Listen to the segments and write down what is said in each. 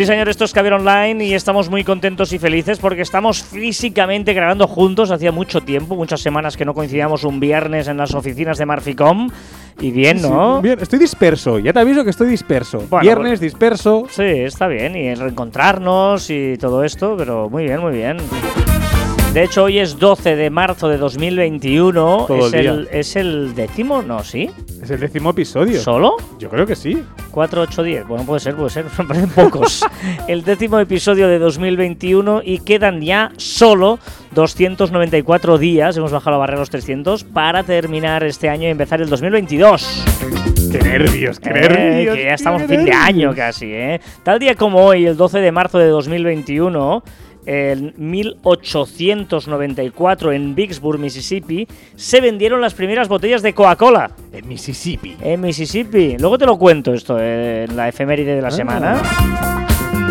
Sí, señor, esto es Caber Online y estamos muy contentos y felices porque estamos físicamente grabando juntos. Hacía mucho tiempo, muchas semanas que no coincidíamos un viernes en las oficinas de Marficom. Y bien, ¿no? Sí, bien, estoy disperso. Ya te aviso que estoy disperso. Bueno, Viernes, pues- disperso. Sí, está bien. Y el reencontrarnos y todo esto, pero muy bien, muy bien. De hecho, hoy es 12 de marzo de 2021. Todo es, el el, ¿Es el décimo? No, ¿sí? Es el décimo episodio. ¿Solo? Yo creo que sí. 4, 8, 10. Bueno, puede ser, puede ser. Me parecen pocos. el décimo episodio de 2021 y quedan ya solo 294 días. Hemos bajado la barrera de los 300 para terminar este año y empezar el 2022. Qué nervios, qué Eh, nervios. que ya estamos fin de nervios. año casi, ¿eh? Tal día como hoy, el 12 de marzo de 2021, en 1894 en Vicksburg, Mississippi, se vendieron las primeras botellas de Coca-Cola En Mississippi. en Mississippi. Luego te lo cuento esto eh, en la efeméride de la Ah. semana.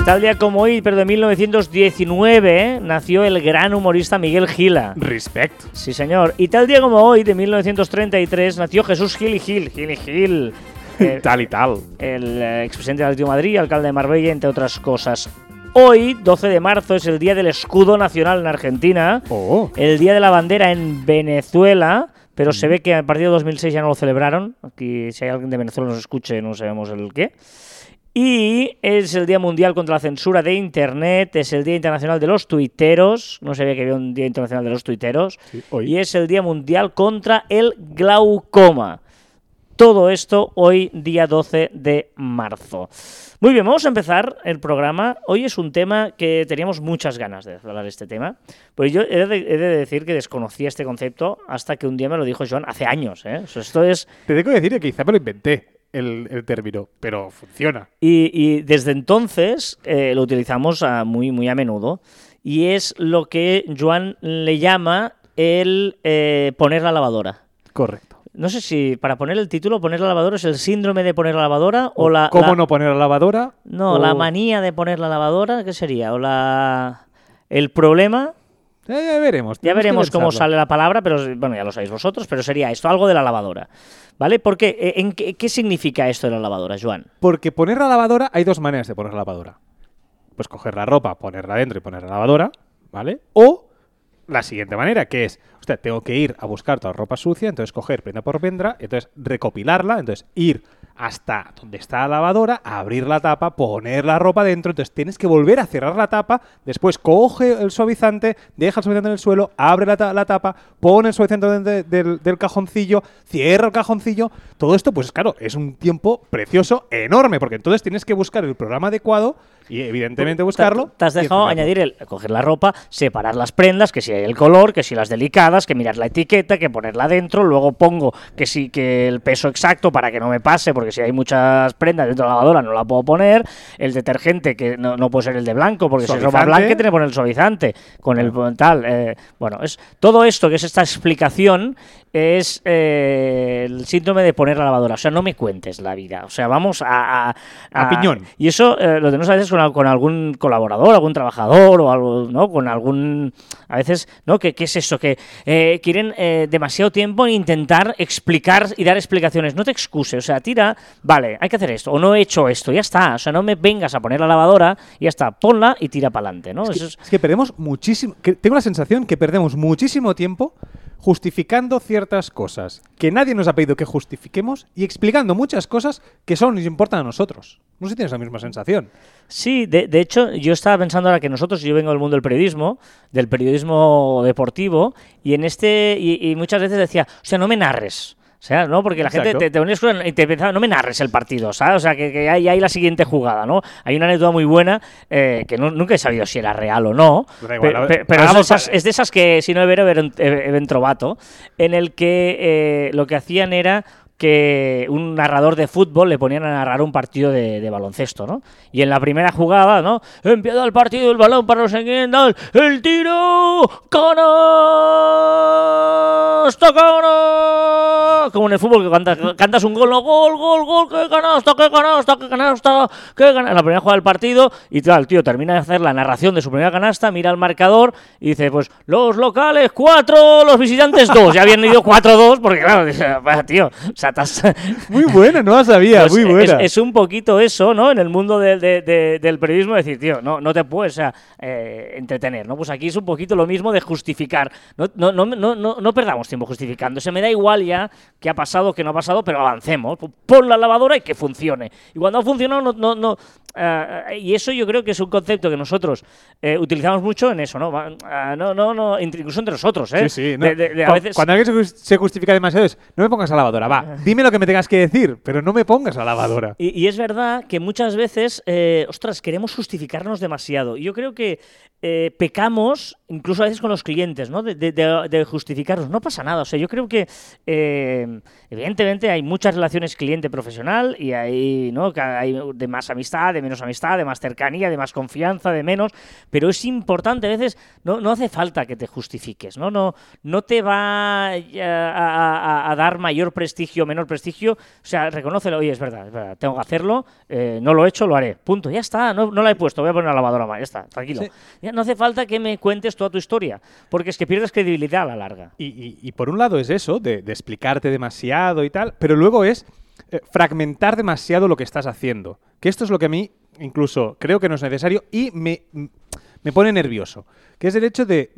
Tal día como hoy, pero de 1919, nació el gran humorista Miguel Gila. Respect. Sí, señor. Y tal día como hoy, de 1933, nació Jesús Gil y Gil. Gil y Gil. Eh, Tal y tal. el eh, expresidente del Atlético de Madrid, alcalde de Marbella, entre otras cosas. Hoy, 12 de marzo, es el Día del Escudo Nacional en Argentina, Oh. el Día de la Bandera en Venezuela, pero se ve que a partir de 2006 ya no lo celebraron. Aquí, si hay alguien de Venezuela nos escuche, no sabemos el qué. Y es el Día Mundial contra la Censura de Internet, es el Día Internacional de los Tuiteros, no sabía que había un Día Internacional de los Tuiteros, Sí, y es el Día Mundial contra el Glaucoma. Todo esto hoy, día 12 de marzo. Muy bien, vamos a empezar el programa. Hoy es un tema que teníamos muchas ganas de hablar este tema. Pues yo he de, he de decir que desconocía este concepto hasta que un día me lo dijo Joan hace años. ¿eh? O sea, esto es Te tengo que decir que quizá me lo inventé el, el término, pero funciona. Y, y desde entonces eh, lo utilizamos muy, muy a menudo. Y es lo que Joan le llama el eh, poner la lavadora. Correcto. No sé si para poner el título, poner la lavadora es el síndrome de poner la lavadora o la. ¿Cómo la- no poner la lavadora? No, O- la manía de poner la lavadora, ¿qué sería? O la. El problema. Eh, ya veremos. Ya veremos cómo sale la palabra, pero bueno, ya lo sabéis vosotros, pero sería esto, algo de la lavadora. ¿Vale? Porque, eh, ¿en qué, qué significa esto de la lavadora, Joan? Porque poner la lavadora, hay dos maneras de poner la lavadora. Pues coger la ropa, ponerla dentro y poner la lavadora, ¿vale? O la siguiente manera, que es, hostia, tengo que ir a buscar toda la ropa sucia, entonces coger prenda por prenda, entonces recopilarla, entonces ir hasta donde está la lavadora, abrir la tapa, poner la ropa dentro, entonces tienes que volver a cerrar la tapa, después coge el suavizante, deja el suavizante en el suelo, abre la, la tapa, pone el suavizante dentro de- del, del cajoncillo, cierra el cajoncillo, todo esto pues claro, es un tiempo precioso, enorme, porque entonces tienes que buscar el programa adecuado y evidentemente buscarlo. Te, has dejado añadir el coger la ropa, separar las prendas, que si hay el color, que si las delicadas, que mirar la etiqueta, que ponerla dentro, luego pongo que sí que el peso exacto para que no me pase, porque si hay muchas prendas dentro de la lavadora no la puedo poner, el detergente que no, no puede ser el de blanco, porque si es ropa blanca tiene que poner el suavizante, con el tal, eh, bueno, es todo esto que es esta explicación es eh, el síndrome de poner la lavadora, o sea, no me cuentes la vida, o sea, vamos a... a- A piñón. y eso eh, lo tenemos a veces con, con algún colaborador, algún trabajador o algo, ¿no? Con algún... A veces, ¿no? ¿Qué, qué es eso? Que eh, quieren eh, demasiado tiempo en intentar explicar y dar explicaciones. No te excuses, o sea, tira, vale, hay que hacer esto, o no he hecho esto, ya está. O sea, no me vengas a poner la lavadora, ya está, ponla y tira para adelante, ¿no? Es Eso que, es- es que perdemos muchísimo. que tengo la sensación que perdemos muchísimo tiempo justificando ciertas cosas que nadie nos ha pedido que justifiquemos y explicando muchas cosas que solo nos importan a nosotros. No sé si tienes la misma sensación. Sí, de, hecho, yo estaba pensando ahora que nosotros, yo vengo del mundo del periodismo, del periodismo deportivo, y en este, y, y muchas veces decía, o sea, no me narres. O sea, ¿no? Porque la gente te, te ponías y te pensaba, no me narres el partido, ¿sabes? O sea, que, que hay, hay la siguiente jugada, ¿no? Hay una anécdota muy buena eh, que no- nunca he sabido si era real o no. Igual, pe- pe- pero es de, esas, es de esas que si no he ver, ver, ver, trovato, en el que eh, lo que hacían era que un narrador de fútbol le ponían a narrar un partido de, de baloncesto, ¿no? Y en la primera jugada, ¿no? Empieza el partido, el balón para los tal, el tiro, canasta, canasta. Como en el fútbol que cantas, cantas un gol, no, gol, gol, gol, qué canasta, qué canasta, qué canasta, qué canasta. En la primera jugada del partido y tal, el tío termina de hacer la narración de su primera canasta, mira el marcador y dice, pues los locales cuatro, los visitantes dos. Ya habían ido 4-2 porque claro, dice, "Vaya, tío, o sea, Muy buena, no la sabía, pues muy buena. Es, es un poquito eso, ¿no? En el mundo de- de- de- del periodismo, decir, tío, no, no te puedes o sea, eh, entretener, ¿no? Pues aquí es un poquito lo mismo de justificar. No, no, no, no, no, no perdamos tiempo justificando. Se me da igual ya qué ha pasado, qué no ha pasado, pero avancemos. Pon la lavadora y que funcione. Y cuando ha funcionado, no. no, no eh, y eso yo creo que es un concepto que nosotros eh, utilizamos mucho en eso, ¿no? Ah, no, no, no, incluso entre nosotros, ¿eh? Sí, sí. no. De- de- de a Cu- veces- Cuando alguien se jus- se justifica demasiado es, no me pongas a la lavadora, va, dime lo que me tengas que decir, pero no me pongas a la lavadora. Y, y es verdad que muchas veces, eh, ostras, queremos justificarnos demasiado. Yo creo que eh, pecamos, incluso a veces con los clientes, ¿no? De, de- de- de justificarnos. No pasa nada. O sea, yo creo que, eh, evidentemente, hay muchas relaciones cliente-profesional y hay, ¿no? Que hay de más amistad, de menos amistad, de más cercanía, de más confianza, de menos. Pero es importante, a veces, no, no hace falta que te justifiques, ¿no? No, no te va eh, a, a- a- a dar mayor prestigio o menor prestigio. O sea, reconócelo, oye, es verdad, es verdad, tengo que hacerlo, eh, no lo he hecho, lo haré. Punto, ya está, no, no la he puesto, voy a poner una lavadora más, ya está, tranquilo. Sí. Ya no hace falta que me cuentes toda tu historia, porque es que pierdes credibilidad a la larga. Y, y- y por un lado es eso, de, de explicarte demasiado y tal, pero luego es eh, fragmentar demasiado lo que estás haciendo. Que esto es lo que a mí incluso creo que no es necesario y me, me pone nervioso. Que es el hecho de...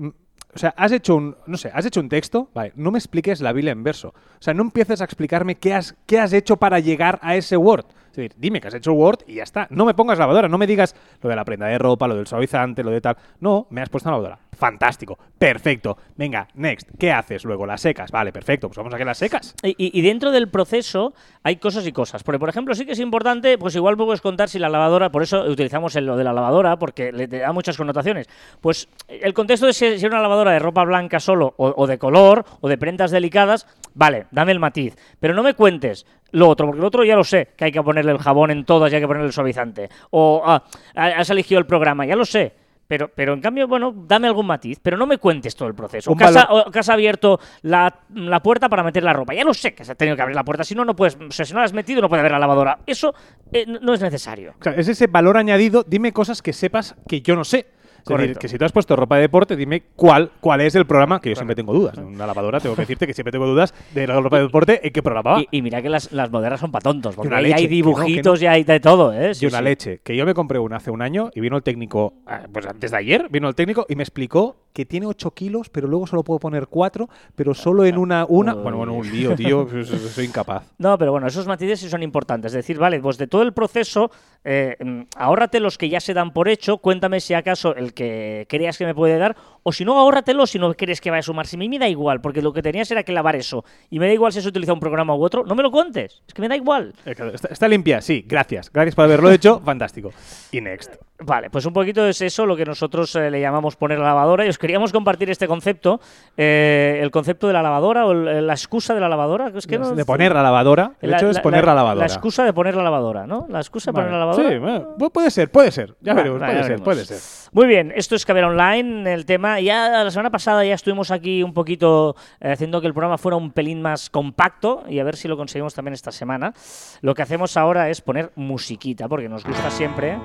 O sea, has hecho un, no sé, has hecho un texto, vale, no me expliques la Biblia en verso. O sea, no empieces a explicarme qué has, qué has hecho para llegar a ese Word. Es decir, dime que has hecho Word y ya está. No me pongas lavadora, no me digas lo de la prenda de ropa, lo del suavizante, lo de tal. No, me has puesto una lavadora. Fantástico, perfecto. Venga, next. ¿Qué haces luego? Las secas. Vale, perfecto. Pues vamos a que las secas. Y, dentro del proceso hay cosas y cosas. Porque, por ejemplo, sí que es importante, pues igual puedes contar si la lavadora, por eso utilizamos el- lo de la lavadora, porque le da muchas connotaciones. Pues el contexto de si, era una lavadora de ropa blanca solo, o de color, o de prendas delicadas, vale, dame el matiz. Pero no me cuentes lo otro, porque lo otro ya lo sé, que hay que ponerle el jabón en todas y hay que ponerle el suavizante. O ah, has elegido el programa, ya lo sé. Pero, pero en cambio, bueno, dame algún matiz, pero no me cuentes todo el proceso. Que has, o que has abierto la, la puerta para meter la ropa. Ya lo sé que has tenido que abrir la puerta, si no, no puedes. O sea, si no la has metido, no puede haber la lavadora. Eso eh, no- no es necesario. O sea, es ese valor añadido. Dime cosas que sepas que yo no sé. Es decir, Correcto. que si tú has puesto ropa de deporte, dime cuál, cuál es el programa, que yo siempre tengo dudas. En una lavadora tengo que decirte que siempre tengo dudas de la ropa de deporte, en qué programa va. Y, y mira que las, las modernas son para tontos, porque una ahí leche, hay que no, que dibujitos y hay de todo, ¿eh? Sí, y una sí. leche. Que yo me compré una hace un año y vino el técnico, ah, pues antes de ayer, vino el técnico y me explicó que tiene 8 kilos, pero luego solo puedo poner 4, pero solo en una. una bueno, bueno, un lío, tío. soy incapaz. No, pero bueno, esos matices sí son importantes. Es decir, vale, pues de todo el proceso, eh, mm, ahórrate los que ya se dan por hecho, cuéntame si acaso el que creas que me puede dar, o si no, ahórratelo si no crees que vaya a sumar. Si a mí me da igual, porque lo que tenías era que lavar eso, y me da igual si se utiliza un programa u otro, no me lo cuentes, es que me da igual. Eh, Está, está limpia, sí, gracias. Gracias por haberlo hecho, fantástico. Y next. Vale, pues un poquito es eso lo que nosotros eh, le llamamos poner la lavadora, y os queríamos compartir este concepto, eh, el concepto de la lavadora, o el- la excusa de la lavadora, que es que no- de poner la lavadora. El hecho es poner la, lavadora. La excusa de poner la lavadora, ¿no? La excusa de Vale. poner la lavadora. Sí, bueno, puede ser, puede ser. Ya Vale, veremos, vale, puede ya ser, veremos. puede ser. Muy bien, esto es Caber Online, el tema. Ya la semana pasada ya estuvimos aquí un poquito eh, haciendo que el programa fuera un pelín más compacto y a ver si lo conseguimos también esta semana. Lo que hacemos ahora es poner musiquita, porque nos gusta siempre.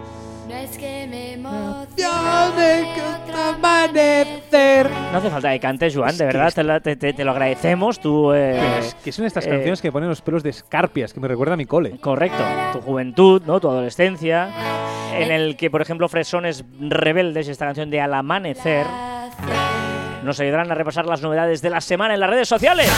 No es que me otro amanecer. No hace falta que cantes, Joan, de verdad, te, la- te- te- te lo agradecemos. Tú, eh, que son estas eh, canciones que me ponen los pelos de escarpias, que me recuerda a mi cole. Correcto, tu juventud, ¿no? tu adolescencia, en el que, por ejemplo, Fresones Rebeldes, esta canción de Al Amanecer, nos ayudarán a repasar las novedades de la semana en las redes sociales.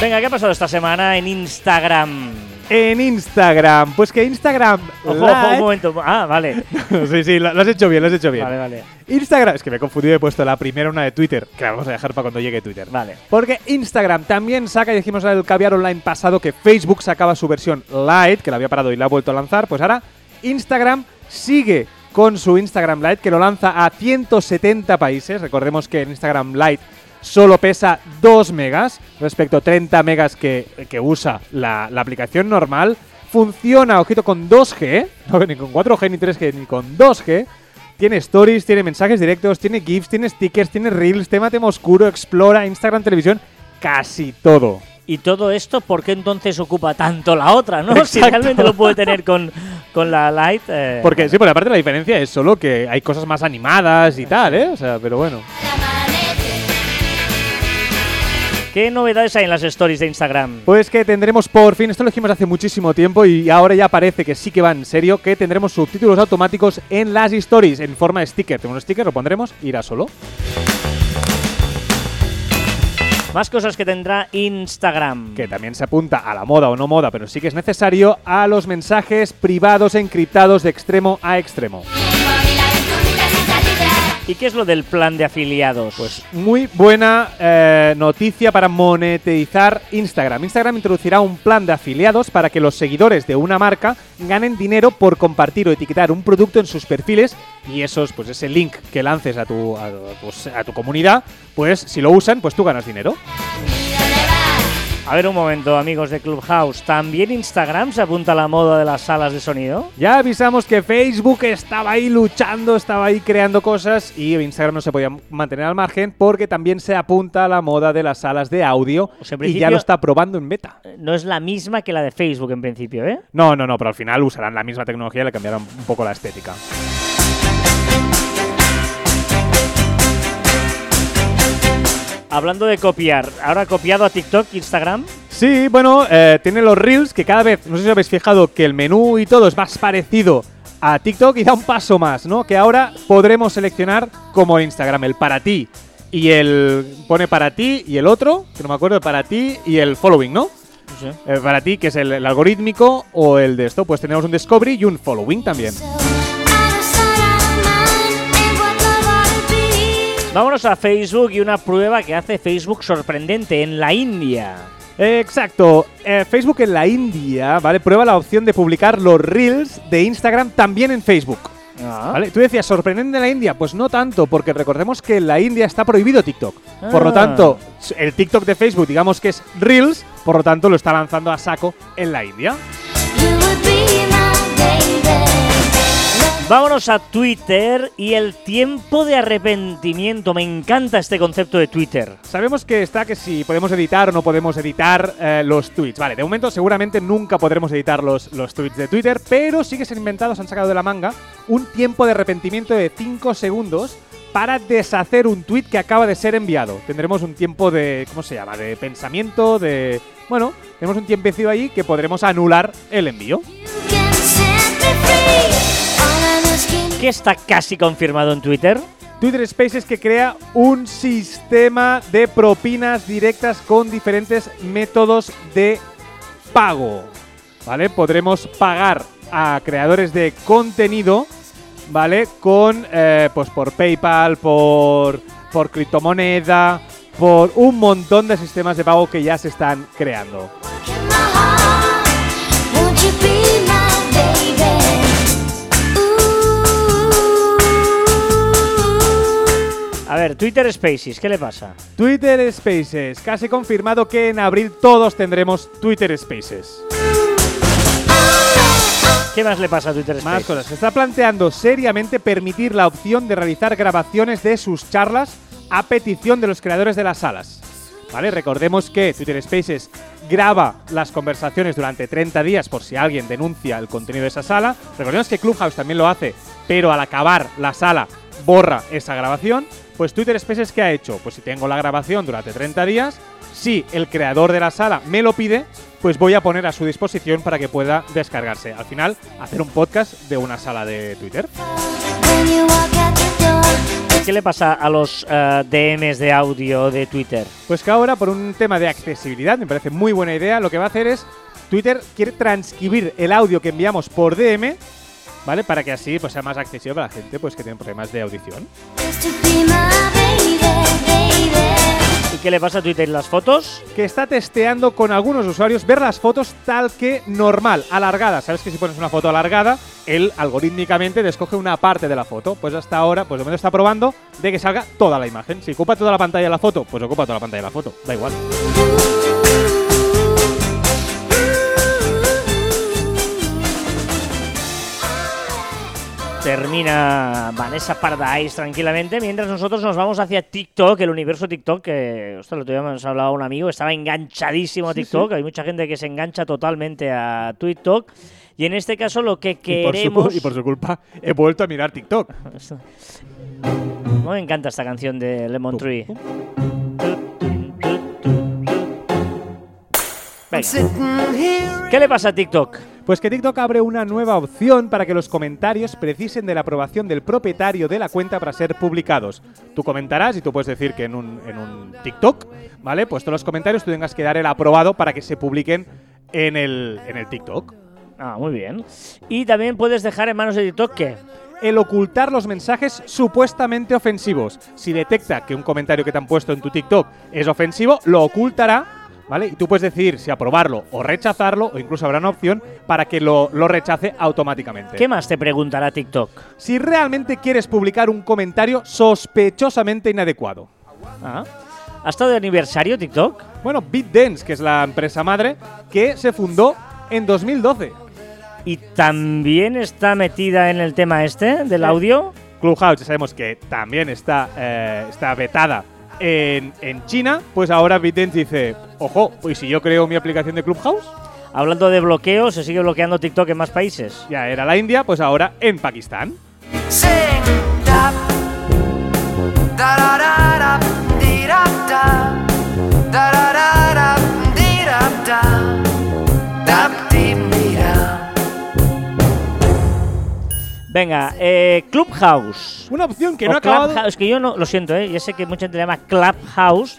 Venga, ¿qué ha pasado esta semana en Instagram? En Instagram, pues que Instagram. Ojo, un momento. Ah, vale. sí, sí, lo, lo has hecho bien, lo has hecho bien. Vale, vale. Instagram, es que me he confundido y he puesto la primera una de Twitter, que la vamos a dejar para cuando llegue Twitter. Vale. Porque Instagram también saca, y dijimos en el caviar online pasado que Facebook sacaba su versión Lite, que la había parado y la ha vuelto a lanzar, pues ahora Instagram sigue con su Instagram Lite, que lo lanza a 170 países. Recordemos que el Instagram Lite solo pesa 2 megas respecto a 30 megas que, que usa la, la aplicación normal. Funciona, ojito, con 2G, no ni con 4G, ni 3G, ni con 2G. Tiene stories, tiene mensajes directos, tiene GIFs, tiene stickers, tiene reels, tema tema oscuro, explora, Instagram, televisión, casi todo. Y todo esto, ¿por qué entonces ocupa tanto la otra, no? Si Exacto. realmente lo puede tener con, con la Lite. eh, Porque sí, por aparte la diferencia es solo que hay cosas más animadas y tal, ¿eh? O sea, pero bueno. ¿Qué novedades hay en las stories de Instagram? Pues que tendremos por fin, esto lo dijimos hace muchísimo tiempo y ahora ya parece que sí que va en serio, que tendremos subtítulos automáticos en las stories en forma de sticker. Tenemos un sticker, lo pondremos, irá solo. Más cosas que tendrá Instagram. Que también se apunta a la moda o no moda, pero sí que es necesario a los mensajes privados encriptados de extremo a extremo. ¿Y qué es lo del plan de afiliados? Pues muy buena eh, noticia para monetizar Instagram. Instagram introducirá un plan de afiliados para que los seguidores de una marca ganen dinero por compartir o etiquetar un producto en sus perfiles y esos, pues ese link que lances a tu, a, pues, a tu comunidad, pues si lo usan, pues tú ganas dinero. A ver un momento, amigos de Clubhouse. ¿También Instagram se apunta a la moda de las salas de sonido? Ya avisamos que Facebook estaba ahí luchando, estaba ahí creando cosas y Instagram no se podía mantener al margen porque también se apunta a la moda de las salas de audio O sea, en y ya lo está probando en beta. Eh, No es la misma que la de Facebook en principio, ¿eh? No, no, no, pero al final usarán la misma tecnología y le cambiarán un poco la estética. Hablando de copiar, ¿ahora ha copiado a TikTok, Instagram? Sí, bueno, eh, tiene los Reels que cada vez, no sé si habéis fijado, que el menú y todo es más parecido a TikTok y da un paso más, ¿no? Que ahora podremos seleccionar como Instagram el para ti y el pone para ti y el otro, que no me acuerdo, el para ti y el following, ¿no? Sé. Eh, para ti, que es el, el algorítmico o el de esto, pues tenemos un discovery y un following también. Vámonos a Facebook y una prueba que hace Facebook sorprendente en la India. Exacto. Eh, Facebook en la India, ¿vale? Prueba la opción de publicar los reels de Instagram también en Facebook. Ah. ¿Vale? Tú decías, sorprendente en la India. Pues no tanto, porque recordemos que en la India está prohibido TikTok. Por lo Ah. tanto, el TikTok de Facebook, digamos que es Reels, por lo tanto lo está lanzando a saco en la India. Vámonos a Twitter y el tiempo de arrepentimiento. Me encanta este concepto de Twitter. Sabemos que está que si podemos editar o no podemos editar eh, los tweets. Vale, de momento seguramente nunca podremos editar los, los tweets de Twitter, pero sí que se han inventado, se han sacado de la manga un tiempo de arrepentimiento de 5 segundos para deshacer un tweet que acaba de ser enviado. Tendremos un tiempo de, ¿cómo se llama? De pensamiento, de... Bueno, tenemos un tiempecillo ahí que podremos anular el envío. ¿Qué está casi confirmado en Twitter? Twitter Spaces que crea un sistema de propinas directas con diferentes métodos de pago. ¿Vale? Podremos pagar a creadores de contenido, ¿vale? Con, eh, pues por PayPal, por, por criptomoneda, por un montón de sistemas de pago que ya se están creando. A ver, Twitter Spaces, ¿qué le pasa? Twitter Spaces, casi confirmado que en abril todos tendremos Twitter Spaces. ¿Qué más le pasa a Twitter Spaces? Más cosas. Se está planteando seriamente permitir la opción de realizar grabaciones de sus charlas a petición de los creadores de las salas. ¿Vale? Recordemos que Twitter Spaces graba las conversaciones durante 30 días por si alguien denuncia el contenido de esa sala. Recordemos que Clubhouse también lo hace, pero al acabar la sala borra esa grabación. Pues Twitter Spaces, ¿qué ha hecho? Pues si tengo la grabación durante 30 días, si el creador de la sala me lo pide, pues voy a poner a su disposición para que pueda descargarse. Al final, hacer un podcast de una sala de Twitter. ¿Qué le pasa a los eh, DMs de audio de Twitter? Pues que ahora, por un tema de accesibilidad, me parece muy buena idea, lo que va a hacer es, Twitter quiere transcribir el audio que enviamos por DM, ¿vale? Para que así pues, sea más accesible para la gente pues, que tiene problemas de audición. ¿Y qué le pasa a Twitter? ¿Las fotos? que está testeando con algunos usuarios ver las fotos tal que normal, alargada. Sabes que si pones una foto alargada, él algorítmicamente te escoge una parte de la foto. Pues hasta ahora, pues de momento está probando de que salga toda la imagen. Si ocupa toda la pantalla la foto, pues ocupa toda la pantalla la foto. Da igual. Termina Vanessa Paradise tranquilamente, mientras nosotros nos vamos hacia TikTok, el universo TikTok, que, ostras, lo habíamos hablado a un amigo, estaba enganchadísimo a TikTok, hay mucha gente que se engancha totalmente a TikTok, y en este caso lo que Y por, queremos... su, y por su culpa he vuelto a mirar TikTok. Me encanta esta canción de Lemon Tree. Venga. ¿Qué le pasa a TikTok? Pues que TikTok abre una nueva opción para que los comentarios precisen de la aprobación del propietario de la cuenta para ser publicados. Tú comentarás y tú puedes decir que en un, en un TikTok, ¿vale? Pues todos los comentarios tú tengas que dar el aprobado para que se publiquen en el, en el TikTok. Ah, muy bien. Y también puedes dejar en manos de TikTok que... El ocultar los mensajes supuestamente ofensivos. Si detecta que un comentario que te han puesto en tu TikTok es ofensivo, lo ocultará, ¿vale? Y tú puedes decidir si aprobarlo o rechazarlo, o incluso habrá una opción para que lo, lo rechace automáticamente. ¿Qué más te preguntará TikTok? Si realmente quieres publicar un comentario sospechosamente inadecuado. Ah. ¿Ha estado de aniversario TikTok? Bueno, BitDance, que es la empresa madre, que se fundó en 2012. ¿Y también está metida en el tema este del audio? Clubhouse, ya sabemos que también está, eh, está vetada en, en China, pues ahora BitDance dice, ojo, pues si yo creo mi aplicación de Clubhouse, Hablando de bloqueo, se sigue bloqueando TikTok en más países. ya era la India, pues ahora en Pakistán. Sing da da da da da dee da da da da da Venga, eh, Clubhouse. Una opción que O no ha acabado... Clubhouse, que yo no, lo siento, ¿eh? ya sé que mucha gente le llama Clubhouse,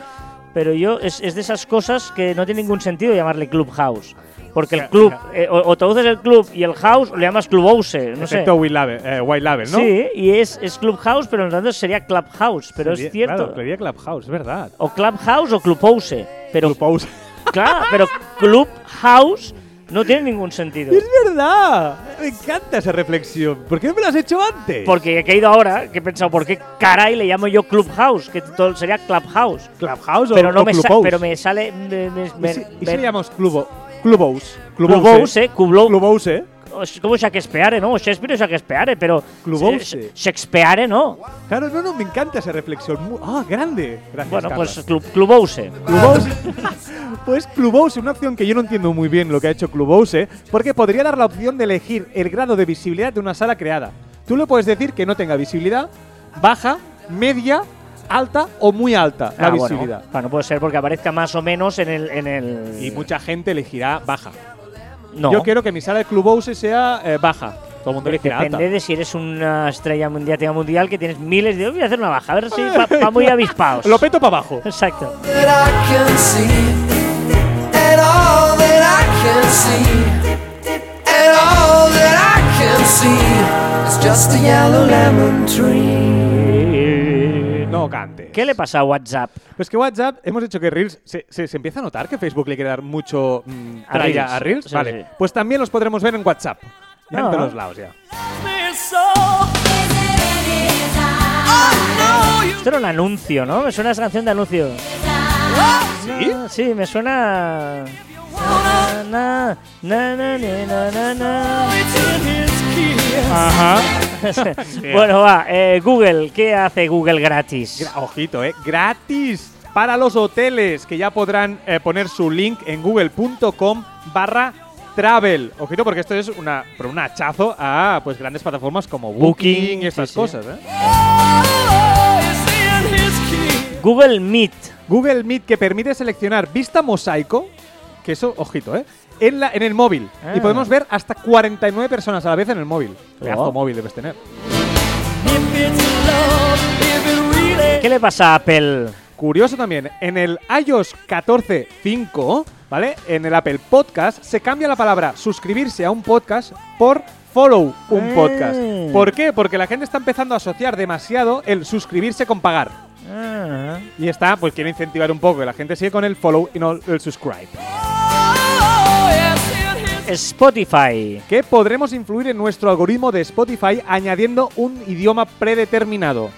pero yo es, es de esas cosas que no tiene ningún sentido llamarle Clubhouse. Porque el club, eh, o, o traduces el club y el house, o le llamas Clubhouse, no sé. White Label, eh, White Label, ¿no? Sí, y es, es Clubhouse, pero en realidad sería Clubhouse, pero Sería- es cierto. Claro, sería Clubhouse, es verdad. O Clubhouse o Clubhouse. Pero, Clubhouse. claro, pero Clubhouse no tiene ningún sentido. ¡Es verdad! Me encanta esa reflexión. ¿Por qué no me la has hecho antes? Porque he caído ahora, que he pensado, ¿por qué caray le llamo yo Clubhouse? Que todo sería Clubhouse. Clubhouse Pero o, no o me, Clubhouse? pero me sale. Me, me- ¿Y me- si, y si me- le llamamos Clubo, Clubhouse? Clubhouse, Clubhouse. Clubhouse. Como Shakespeare, ¿no? Shakespeare es Shakespeare, pero. Clubhouse. Sh- Shakespeare, ¿no? Claro, no, no, me encanta esa reflexión. ¡Ah, grande! Gracias, Bueno, Carlos. pues Club, Clubhouse. Clubhouse. pues Clubhouse, una opción que yo no entiendo muy bien lo que ha hecho Clubhouse, porque podría dar la opción de elegir el grado de visibilidad de una sala creada. Tú le puedes decir que no tenga visibilidad, baja, media, alta o muy alta la Ah, bueno. visibilidad. Bueno, puede ser porque aparezca más o menos en el. En el Y mucha gente elegirá baja. No. Yo quiero que mi sala de Clubhouse sea eh, baja. Todo el mundo Depende alta. de si eres una estrella mundial, mundial que tienes miles de. Voy a hacer una baja, a ver si va, muy avispados. Lo peto para abajo. Exacto. that I can see, and all that I can see, and all that I can see is just a yellow lemon tree. No cante. ¿Qué le pasa a WhatsApp? Pues que WhatsApp, hemos dicho que Reels, se, se- se empieza a notar que Facebook le quiere dar mucho mm, A tralla Reels. a Reels. Sí, vale, sí. pues también los podremos ver en WhatsApp. Ya Ah. en todos lados ya. Esto era un anuncio, ¿no? Me suena esa canción de anuncio. ¿Sí? Ah, sí, me suena. Na, na, na, na, na, na, na. Ajá. bueno, va. eh, Google, ¿qué hace Google gratis? Gra- Ojito, ¿eh? Gratis para los hoteles que ya podrán eh, poner su link en google.com barra travel. Ojito porque esto es una, pero un hachazo a pues grandes plataformas como Booking, y estas sí, sí. cosas. ¿eh? Google Meet. Google Meet que permite seleccionar vista mosaico, que eso, ojito, ¿eh? En, la, en el móvil. Ah. Y podemos ver hasta 49 personas a la vez en el móvil. Pedazo Oh. móvil debes tener. ¿Qué le pasa a Apple? Curioso también, en el iOS 14.5, ¿vale? En el Apple Podcast se cambia la palabra suscribirse a un podcast por follow un Eh. podcast. ¿Por qué? Porque la gente está empezando a asociar demasiado el suscribirse con pagar. Ah. Y está, pues quiero incentivar un poco que la gente sigue con el follow y no el subscribe. Spotify. Que podremos influir en nuestro algoritmo de Spotify añadiendo un idioma predeterminado.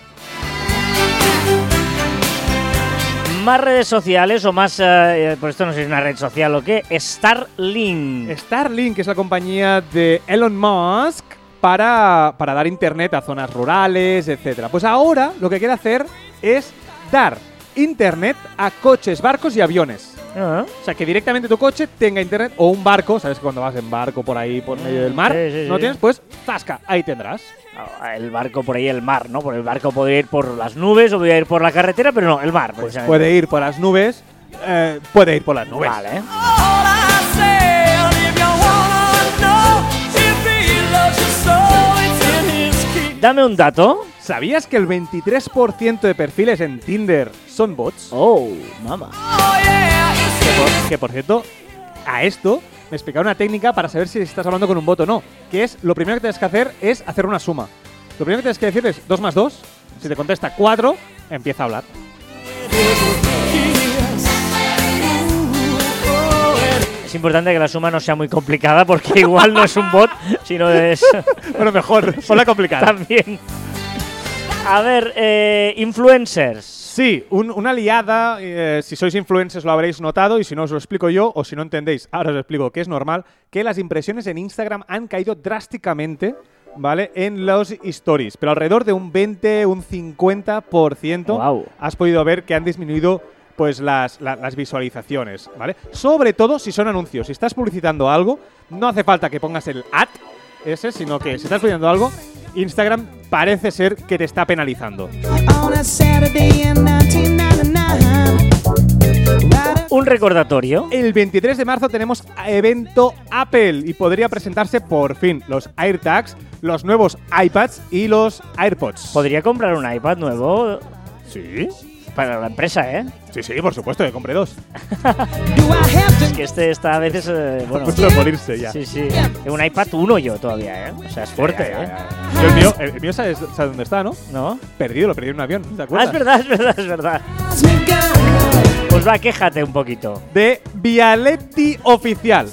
Más redes sociales o más. eh, por esto no sé si es una red social o qué. Starlink. Starlink es la compañía de Elon Musk para, para dar internet a zonas rurales, etcétera. Pues ahora lo que quiere hacer es dar internet a coches, barcos y aviones. Ah. O sea, que directamente tu coche tenga internet o un barco, ¿sabes? que Cuando vas en barco por ahí, por medio del mar, Sí, sí, no sí. tienes, pues, zasca, ahí tendrás. Ah, El barco por ahí, el mar, ¿no? Por el barco podría ir por las nubes o podría ir por la carretera, pero no, el mar. Pues puede ir por las nubes, eh, puede ir por las nubes. Vale. Dame un dato. ¿Sabías que el 23% de perfiles en Tinder son bots? Oh, mamá. Que por, que, por cierto, a esto me explicaron una técnica para saber si estás hablando con un bot o no. Que es, lo primero que tienes que hacer es hacer una suma. Lo primero que tienes que decir es 2 más 2. Si te contesta 4, empieza a hablar. Es importante que la suma no sea muy complicada porque igual no es un bot, sino es Bueno, mejor, ponla complicada. también. A ver, eh, influencers. Sí, un- una liada, eh, si sois influencers lo habréis notado y si no os lo explico yo o si no entendéis, ahora os explico que es normal, que las impresiones en Instagram han caído drásticamente, ¿vale? En los stories, pero alrededor de un 20, un 50% Guau. has podido ver que han disminuido pues las, la- las visualizaciones, ¿vale? Sobre todo si son anuncios, si estás publicitando algo, no hace falta que pongas el ad ese, sino que si estás publicitando algo, Instagram parece ser que te está penalizando. On a Saturday in 1999. Right Un recordatorio. El 23 de marzo tenemos evento Apple y podría presentarse por fin los AirTags, los nuevos iPads y los AirPods. Podría comprar un iPad nuevo Sí, para la empresa, ¿eh? sí, sí, por supuesto que compré dos. to Que este está a veces, eh, bueno. Punto de morirse ya. Sí, sí. Tengo un iPad 1 yo todavía, ¿eh? O sea, es fuerte, Ya, ya, ¿eh? ya, ya. Yo el mío, el, el mío sabes, sabes dónde está, ¿no? ¿No? Perdido, lo perdí en un avión, ¿te Ah, acuerdas? es verdad, es verdad, es verdad. Pues va, quéjate un poquito. De Vialetti Oficial,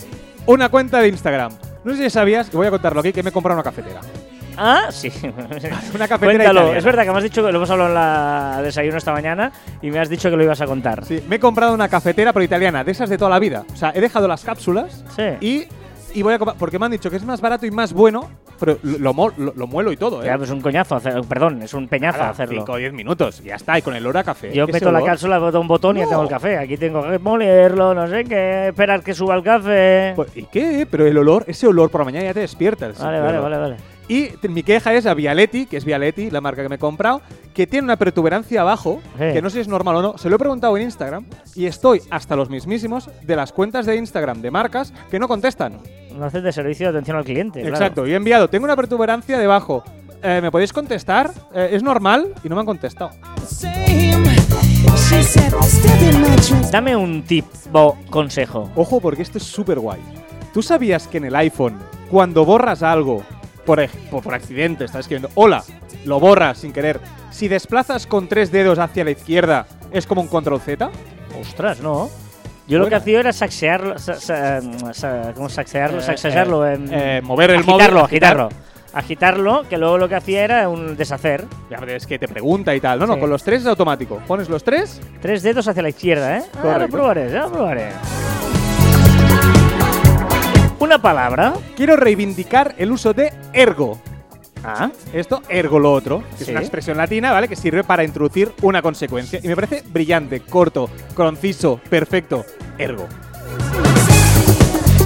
una cuenta de Instagram. No sé si sabías, que voy a contarlo aquí, que me he comprado una cafetera. Ah, sí. Una cafetera Cuéntalo. italiana. Es verdad que me has dicho que lo hemos hablado en la desayuno esta mañana y me has dicho que lo ibas a contar. Sí, me he comprado una cafetera pero italiana, de esas de toda la vida. O sea, he dejado las cápsulas Sí. y, y voy a comprar. Porque me han dicho que es más barato y más bueno, pero lo, lo, lo- lo muelo y todo, ¿eh? Ya, pues un coñazo, hacer- perdón, es un peñazo hacerlo. 5 o 10 minutos, ya está, y con el olor a café. Yo meto la cápsula, boto un botón y No. tengo el café. Aquí tengo que molerlo, no sé qué, esperar que suba el café. Pues, ¿Y qué? Pero el olor, ese olor por la mañana ya te despiertas. vale, vale, vale, vale. Y mi queja es a Vialetti, que es Vialetti, la marca que me he comprado, que tiene una protuberancia abajo, que no sé si es normal o no. Se lo he preguntado en Instagram y estoy hasta los mismísimos de las cuentas de Instagram de marcas que no contestan. No haces de servicio de atención al cliente. claro. Exacto, y he enviado, tengo una protuberancia debajo. Eh, ¿Me podéis contestar? Eh, ¿Es normal? Y no me han contestado. Dame un tip o consejo. Ojo, porque esto es súper guay. ¿Tú sabías que en el iPhone, cuando borras algo, por, por, por accidente, estás escribiendo hola, lo borras sin querer, si desplazas con tres dedos hacia la izquierda, es como un control Z? Ostras, no. Yo lo que hacía era saxearlo, sa- sa- sa- ¿cómo saxearlo? Eh, saxearlo, eh, eh, mover el móvil, agitarlo, agitar. agitarlo. Agitarlo, que luego lo que hacía era un deshacer. Ya ves que te pregunta y tal. No, no, Sí. con los tres es automático. Pones los tres, Tres dedos hacia la izquierda, ¿eh? Ah, Correcto. lo probaré, ya lo probaré. Una palabra. quiero reivindicar el uso de ergo. Ah, Esto, ergo lo otro, que es Sí. una expresión latina, ¿vale? Que sirve para introducir una consecuencia. Y me parece brillante, corto, conciso, perfecto. Ergo.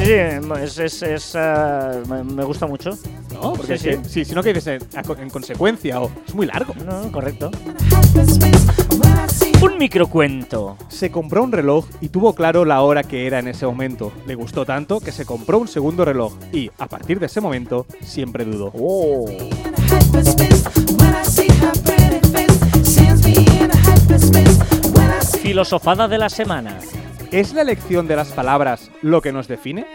Sí, sí, es, es- es, ah, me, gusta mucho. ¿No? Porque Sí, que- si, si no que dices en, en consecuencia o es muy largo. No, correcto. Un microcuento. Se compró un reloj y tuvo claro la hora que era en ese momento. Le gustó tanto que se compró un segundo reloj y, a partir de ese momento, siempre dudó. Oh. Filosofada de la semana. ¿Es la elección de las palabras lo que nos define?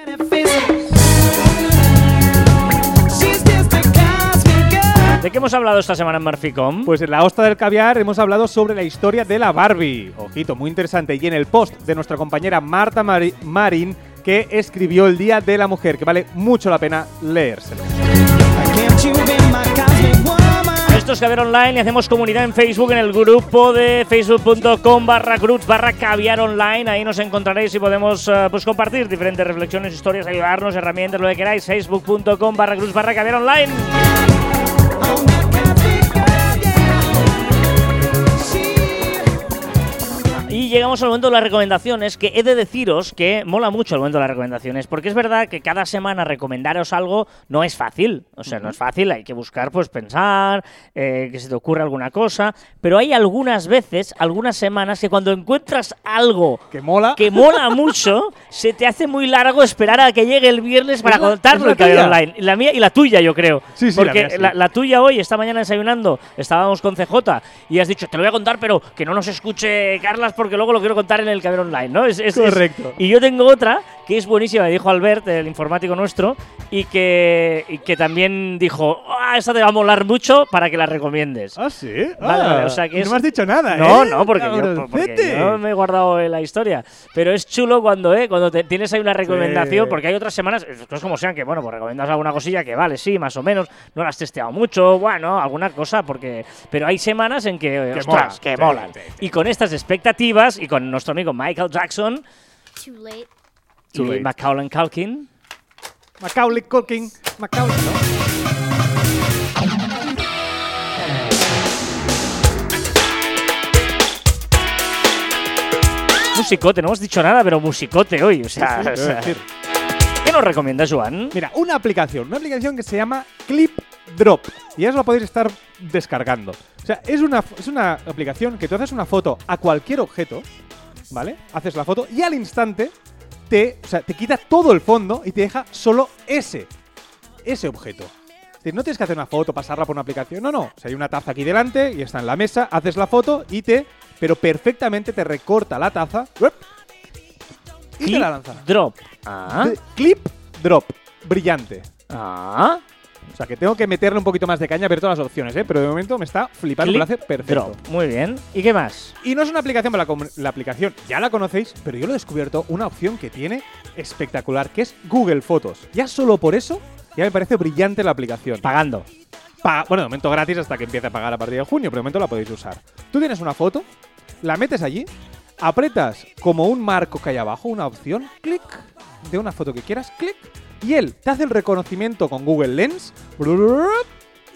¿De qué hemos hablado esta semana en Murphycom? Pues en la hosta del caviar hemos hablado sobre la historia de la Barbie. Ojito, muy interesante. Y en el post de nuestra compañera Marta Mari- Marín, que escribió el Día de la Mujer, que vale mucho la pena leérselo. Esto es Caviar Online y hacemos comunidad en Facebook en el grupo de facebook.com barra groups barra caviar online. Ahí nos encontraréis y podemos eh, pues compartir diferentes reflexiones, historias, ayudarnos, herramientas, lo que queráis. Facebook.com barra groups barra caviar online. Y llegamos al momento de las recomendaciones, que he de deciros que mola mucho el momento de las recomendaciones, porque es verdad que cada semana recomendaros algo no es fácil. O sea, no es fácil, hay que buscar, pues pensar, eh, que se te ocurra alguna cosa, pero hay algunas veces, algunas semanas, que cuando encuentras algo Que mola. que mola mucho, se te hace muy largo esperar a que llegue el viernes para la- contarlo la en tuya. Online. La mía y la tuya, yo creo. Sí, sí, la Porque mía sí. la, la tuya hoy, esta mañana desayunando, estábamos con CJ y has dicho, te lo voy a contar, pero que no nos escuche Carlas porque luego lo quiero contar en el Caviar Online, ¿no? Es, es- es- Correcto. y yo tengo otra que es buenísima, me dijo Albert, el informático nuestro, y que, y que también dijo, ah, esta te va a molar mucho para que la recomiendes. Ah, sí. Vale, Ah, vale, o sea que es- no me has dicho nada, No, ¿eh? no, porque yo, porque yo me he guardado la historia. Pero es chulo cuando, ¿eh? Cuando te- tienes ahí una recomendación, Sí. porque hay otras semanas, es cosas como sean, que bueno, pues recomiendas alguna cosilla que vale, sí, más o menos, no la has testeado mucho, bueno, alguna cosa, porque. Pero hay semanas en que, Que ostras, mola. que Sí, molan. sí. Y con estas expectativas, y con nuestro amigo Michael Jackson Too late. Y late. Macaulay Culkin. Macaulay Culkin. Macaulay, ¿no? Musicote, no hemos dicho nada, pero musicote hoy. O sea, Sí, o. ¿qué nos recomienda Joan? Mira, una aplicación, una aplicación que se llama Clip Drop. Y ya os la podéis estar descargando. O sea, es una, es una aplicación que tú haces una foto a cualquier objeto, ¿vale? Haces la foto y al instante te, o sea, te quita todo el fondo y te deja solo ese, ese objeto. Es decir, no tienes que hacer una foto, pasarla por una aplicación. No, no. O sea, hay una taza aquí delante y está en la mesa, haces la foto y te. Pero perfectamente te recorta la taza. Y te la lanza. Drop. Ah, Clip Drop. Brillante. ah. O sea, que tengo que meterle un poquito más de caña a ver todas las opciones, ¿eh? Pero de momento me está flipando, me lo hace perfecto. Drop. Muy bien. ¿Y qué más? Y no es una aplicación para la, aplicación, ya la conocéis, pero yo lo he descubierto una opción que tiene espectacular, que es Google Fotos. Ya solo por eso, ya me parece brillante la aplicación. Pagando. Pa- bueno, de momento gratis hasta que empiece a pagar a partir de junio, pero de momento la podéis usar. Tú tienes una foto, la metes allí, apretas como un marco que hay abajo, una opción, clic, de una foto que quieras, clic, y él te hace el reconocimiento con Google Lens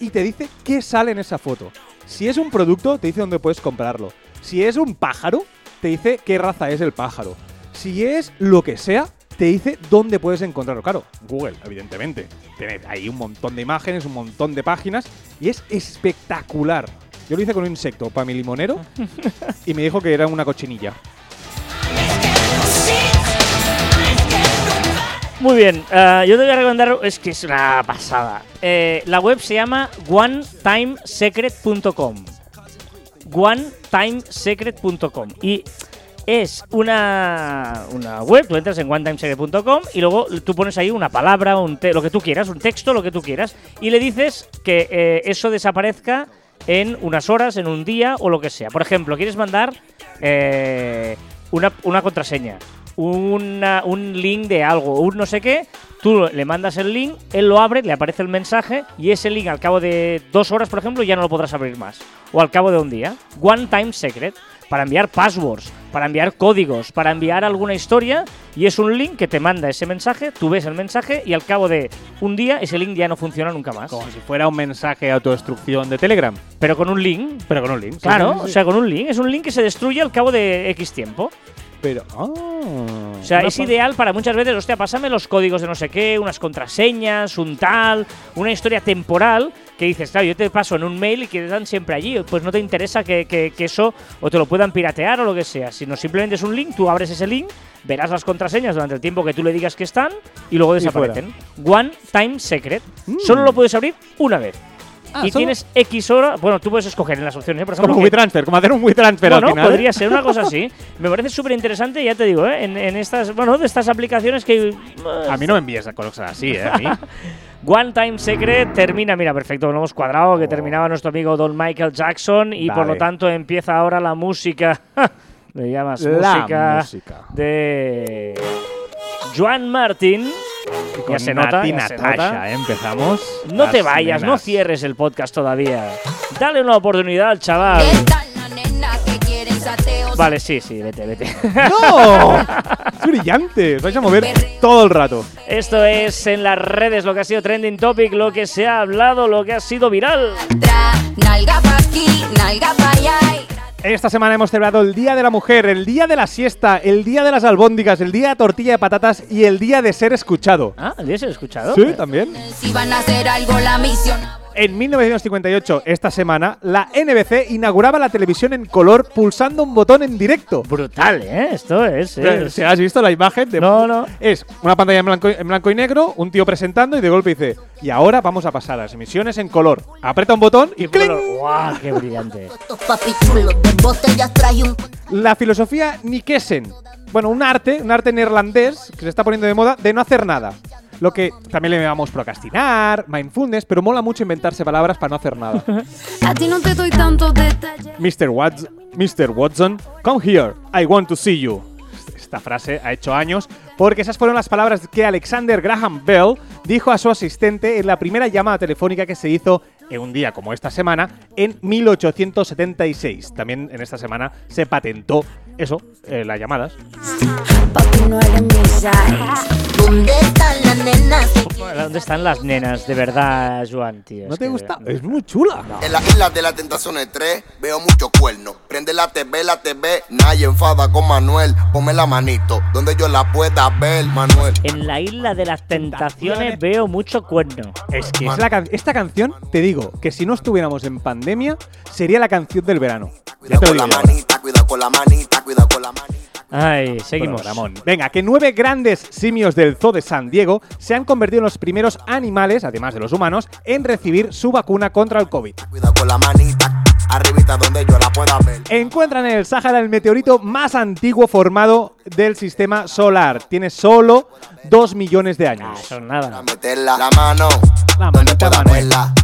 y te dice qué sale en esa foto. Si es un producto, te dice dónde puedes comprarlo. Si es un pájaro, te dice qué raza es el pájaro. Si es lo que sea, te dice dónde puedes encontrarlo. Claro, Google, evidentemente. Tiene ahí un montón de imágenes, un montón de páginas y es espectacular. Yo lo hice con un insecto para mi limonero y me dijo que era una cochinilla. Muy bien, eh, yo te voy a recomendar, es que es una pasada. Eh, la web se llama onetimesecret.com. Onetimesecret.com. Y es una, una web, tú entras en onetimesecret.com y luego tú pones ahí una palabra, un te- lo que tú quieras, un texto, lo que tú quieras, y le dices que eh, eso desaparezca en unas horas, en un día o lo que sea. Por ejemplo, quieres mandar eh, una, una contraseña, una- un link de algo, un no sé qué, tú le mandas el link, él lo abre, le aparece el mensaje y ese link al cabo de dos horas, por ejemplo, ya no lo podrás abrir más. O al cabo de un día. One Time Secret. Para enviar passwords, para enviar códigos, para enviar alguna historia y es un link que te manda ese mensaje, tú ves el mensaje y al cabo de un día ese link ya no funciona nunca más. Como si fuera un mensaje de autodestrucción de Telegram. Pero con un link, Pero con un link. claro, sí, sí, o sea, con un link, es un link que se destruye al cabo de X tiempo. Pero. ah, O sea, es ideal para muchas veces, hostia, pásame los códigos de no sé qué, unas contraseñas, un tal, una historia temporal que dices, claro, yo te paso en un mail y quedan siempre allí. Pues no te interesa que, que- que eso o te lo puedan piratear o lo que sea, sino simplemente es un link, tú abres ese link, verás las contraseñas durante el tiempo que tú le digas que están y luego desaparecen. One Time Secret. Solo lo puedes abrir una vez. Ah, y solo- tienes X horas, bueno, tú puedes escoger en las opciones, ¿eh? por ejemplo, Como que- WeTransfer, como hacer un WeTransfer bueno, al final. ¿eh? podría ser una cosa así. Me parece súper interesante, ya te digo, ¿eh? en, en estas, bueno, de estas aplicaciones que. A mí no me envíes cosas así, ¿eh? A mí. One Time Secret termina, mira, perfecto, lo hemos cuadrado, que terminaba nuestro amigo Don Michael Jackson y por Dale. lo tanto empieza ahora la música, le llamas La música, música. de Joan Martin. Con Ya se nota, Nati ya se Natasha, nota. ¿eh? Empezamos. No te vayas, no cierres el podcast todavía. Dale una oportunidad al chaval. Vale, sí, sí, vete, vete. ¡No! ¡Es brillante! Os vais a mover todo el rato. Esto es en las redes lo que ha sido trending topic, lo que se ha hablado, lo que ha sido viral. Esta semana hemos celebrado el Día de la Mujer, el Día de la Siesta, el Día de las Albóndigas, el Día de tortilla de patatas y el Día de ser escuchado. Ah, ¿el día se ha escuchado? Sí, también. Si van a hacer algo la misión. En 1958, esta semana, la NBC inauguraba la televisión en color pulsando un botón en directo. Brutal, ¿eh? Esto es. Es- has visto la imagen de No, no. Es una pantalla en blanco, en blanco y negro, un tío presentando y de golpe dice, y ahora vamos a pasar a las emisiones en color. Aprieta un botón y ¡cling! ¡Guau! ¡Qué brillante! La filosofía Nikesen. Bueno, un arte, un arte neerlandés que se está poniendo de moda de no hacer nada. Lo que también le llamamos procrastinar, mindfulness, pero mola mucho inventarse palabras para no hacer nada. A ti no te doy detalles. Mr. Watson, Mr. Watson, come here, I want to see you. Esta frase ha hecho años porque esas fueron las palabras que Alexander Graham Bell dijo a su asistente en la primera llamada telefónica que se hizo en un día como esta semana en 1876. También en esta semana se patentó eso, eh, las llamadas. No. ¿Dónde están las nenas? ¿Dónde están las nenas? De verdad, Joan, tío. ¿No te que- gusta? Es muy chula. En la isla de la tentación 3 veo muchos cuernos. Prende la TV, la TV, nadie enfada con Manuel. Ponme la manito donde yo la pueda ver, Manuel. En la isla de las tentaciones veo mucho cuerno. Es que es la can- esta canción, te digo, que si no estuviéramos en pandemia, sería la canción del verano. Ya Cuidado te lo con la manita, cuidado con la manita, cuidado con la manita. Ay, seguimos. Ramón. Venga, que nueve grandes simios del Zoo de San Diego se han convertido en los primeros animales, además de los humanos, en recibir su vacuna contra el COVID. Cuidado con la manita, arribita donde yo la pueda ver. Encuentran en el Sáhara el meteorito más antiguo formado del sistema solar. Tiene solo dos millones de Ah, años. eso es nada. La mano, La donde manita, pueda